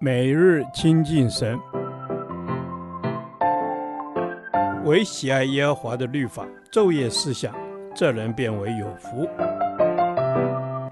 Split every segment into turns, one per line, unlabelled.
每日亲近神，唯喜爱耶和华的律法，昼夜思想，这人便为有福。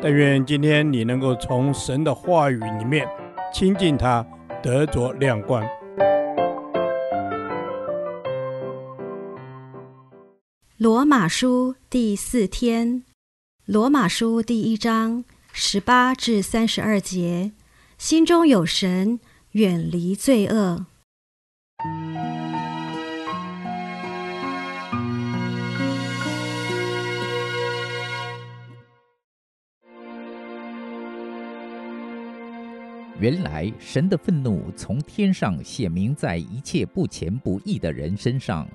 但愿今天你能够从神的话语里面亲近他，得着亮光。
罗马书第四天，罗马书第一章十八至三十二节。心中有神，远离罪恶。
原来神的愤怒从天上显明在一切不虔不义的人身上，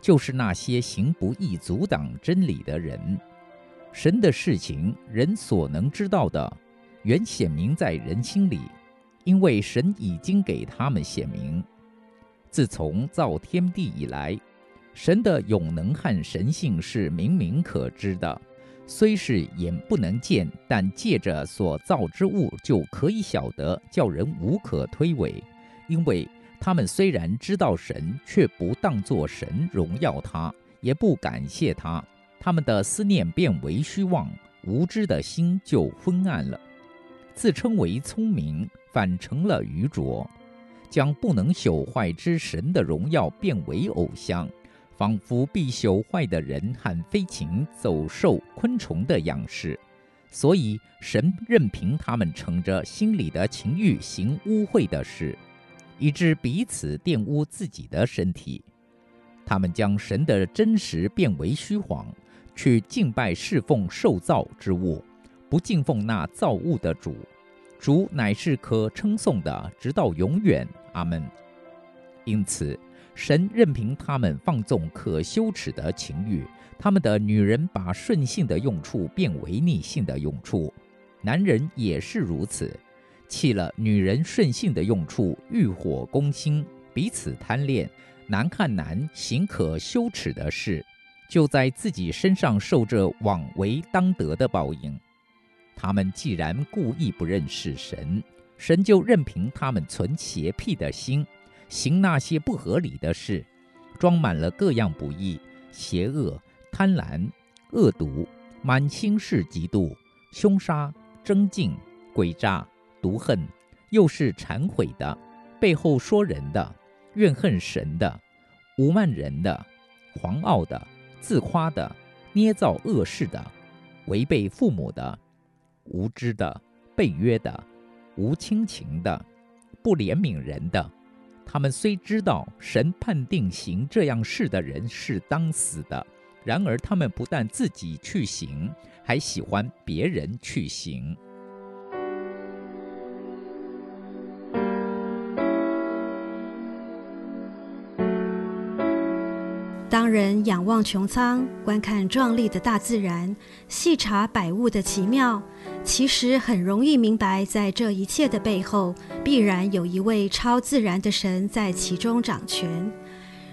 就是那些行不义、阻挡真理的人。神的事情，人所能知道的。原显明在人心里，因为神已经给他们显明。自从造天地以来，神的永能和神性是明明可知的，虽是眼不能见，但借着所造之物就可以晓得，叫人无可推诿。因为他们虽然知道神，却不当作神荣耀他，也不感谢他，他们的思念变为虚妄，无知的心就昏暗了。自称为聪明，反成了愚拙；将不能朽坏之神的荣耀变为偶像，仿佛必朽坏的人和飞禽、走兽、昆虫的样式。所以神任凭他们乘着心里的情欲行污秽的事，以致彼此玷污自己的身体。他们将神的真实变为虚谎，去敬拜侍奉受造之物。不敬奉那造物的主，主乃是可称颂的，直到永远。阿门。因此，神任凭他们放纵可羞耻的情欲，他们的女人把顺性的用处变为逆性的用处，男人也是如此，弃了女人顺性的用处，欲火攻心，彼此贪恋，难看难行可羞耻的事，就在自己身上受着枉为当得的报应。他们既然故意不认识神，神就任凭他们存邪僻的心，行那些不合理的事，装满了各样不义、邪恶、贪婪、恶毒，满心是嫉妒、凶杀、争竞、诡诈、毒恨，又是忏悔的，背后说人的，怨恨神的，侮慢人的，狂傲的，自夸的，捏造恶事的，违背父母的。无知的、被约的、无亲情的、不怜悯人的，他们虽知道神判定行这样事的人是当死的，然而他们不但自己去行，还喜欢别人去行。
人仰望穹苍，观看壮丽的大自然，细察百物的奇妙，其实很容易明白，在这一切的背后，必然有一位超自然的神在其中掌权。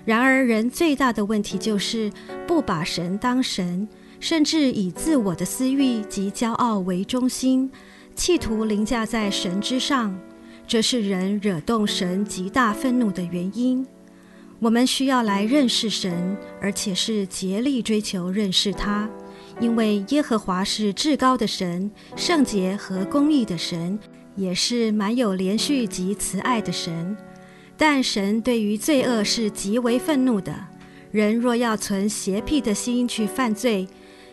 然而，人最大的问题就是不把神当神，甚至以自我的私欲及骄傲为中心，企图凌驾在神之上。这是人惹动神极大愤怒的原因。我们需要来认识神，而且是竭力追求认识他，因为耶和华是至高的神，圣洁和公义的神，也是满有连续及慈爱的神。但神对于罪恶是极为愤怒的。人若要存邪僻的心去犯罪，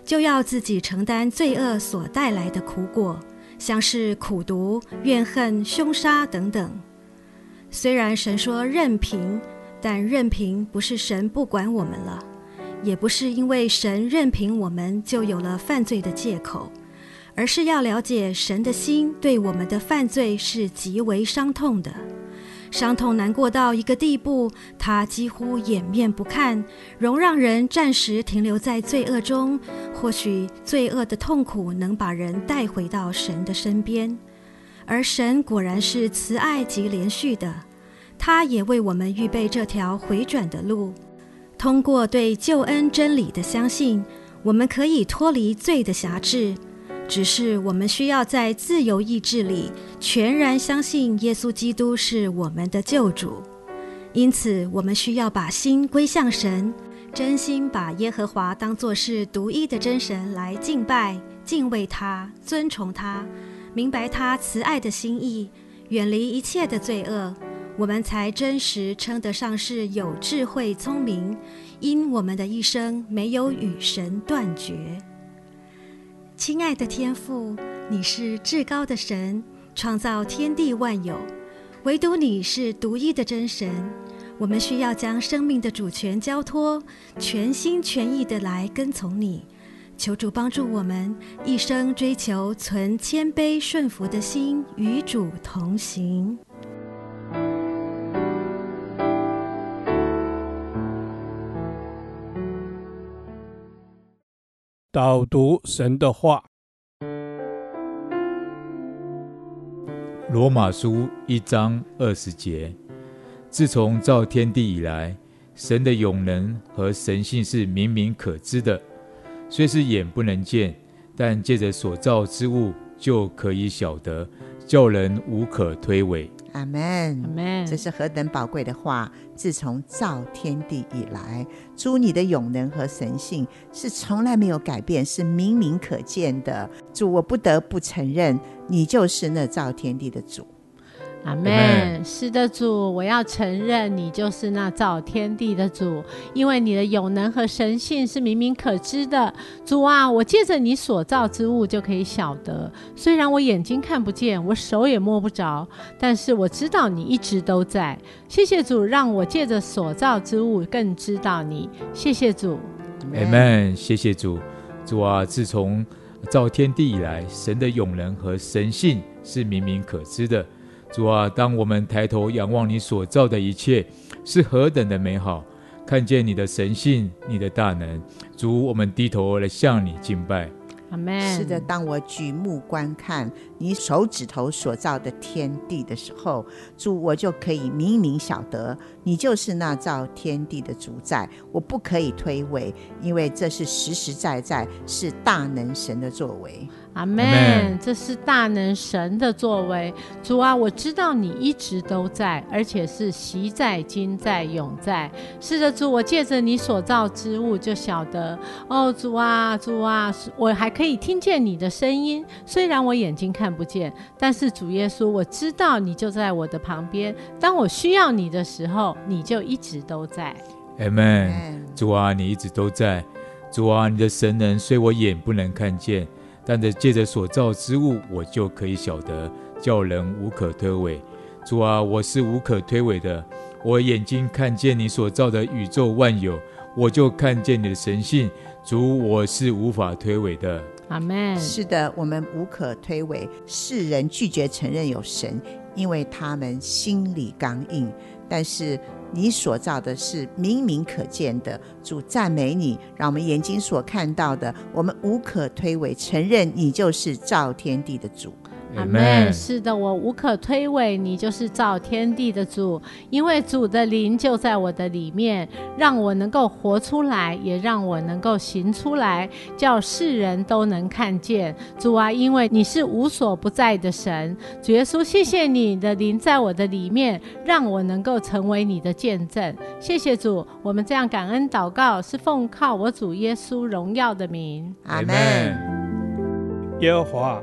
就要自己承担罪恶所带来的苦果，像是苦毒、怨恨、凶杀等等。虽然神说任凭。但任凭不是神不管我们了，也不是因为神任凭我们就有了犯罪的借口，而是要了解神的心对我们的犯罪是极为伤痛的，伤痛难过到一个地步，他几乎掩面不看，容让人暂时停留在罪恶中。或许罪恶的痛苦能把人带回到神的身边，而神果然是慈爱及怜恤的。他也为我们预备这条回转的路。通过对救恩真理的相信，我们可以脱离罪的辖制。只是我们需要在自由意志里全然相信耶稣基督是我们的救主。因此，我们需要把心归向神，真心把耶和华当作是独一的真神来敬拜、敬畏他、尊崇他，明白他慈爱的心意，远离一切的罪恶，我们才真实称得上是有智慧、聪明，因我们的一生没有与神断绝。亲爱的天父，你是至高的神，创造天地万有。唯独你是独一的真神，我们需要将生命的主权交托，全心全意的来跟从你。求主帮助我们一生追求存谦卑顺服的心，与主同行。
导读神的话。
罗马书一章二十节：自从造天地以来，神的永能和神性是明明可知的，虽是眼不能见，但借着所造之物就可以晓得，叫人无可推诿。
阿门，阿门。这是何等宝贵的话！自从造天地以来，主你的永能和神性是从来没有改变，是明明可见的。主，我不得不承认，你就是那造天地的主。
阿门。是的，主，我要承认你就是那造天地的主，因为你的永能和神性是明明可知的。主啊，我借着你所造之物就可以晓得，虽然我眼睛看不见，我手也摸不着，但是我知道你一直都在。谢谢主，让我借着所造之物更知道你。谢谢主。
阿门。谢谢主。主啊，自从造天地以来，神的永能和神性是明明可知的。主啊，当我们抬头仰望你所造的一切，是何等的美好！看见你的神性，你的大能，主，我们低头来向你敬拜。
阿门。是的，当我举目观看你手指头所造的天地的时候，主，我就可以明明晓得，你就是那造天地的主宰，我不可以推诿，因为这是实实在在是大能神的作为。
阿门，这是大能神的作为。主啊，我知道你一直都在，而且是习在、今在、永在。是的，主，我借着你所造之物就晓得。哦，主啊，主啊，我还可以听见你的声音。虽然我眼睛看不见，但是主耶稣，我知道你就在我的旁边。当我需要你的时候，你就一直都在。
阿门。主啊，你一直都在。主啊，你的神能虽我眼不能看见。但是借着所造之物，我就可以晓得，叫人无可推诿。主啊，我是无可推诿的。我眼睛看见你所造的宇宙万有，我就看见你的神性。主，我是无法推诿的。
阿门。
是的，我们无可推诿。世人拒绝承认有神，因为他们心里刚硬。但是你所造的是明明可见的，主赞美你，让我们眼睛所看到的，我们无可推诿，承认你就是造天地的主。
阿门。是的，我无可推诿，你就是造天地的主，因为主的灵就在我的里面，让我能够活出来，也让我能够行出来，叫世人都能看见。主啊，因为你是无所不在的神，主耶稣，谢谢你的灵在我的里面，让我能够成为你的见证。谢谢主，我们这样感恩祷告，是奉靠我主耶稣荣耀的名。
阿门。
耶和华。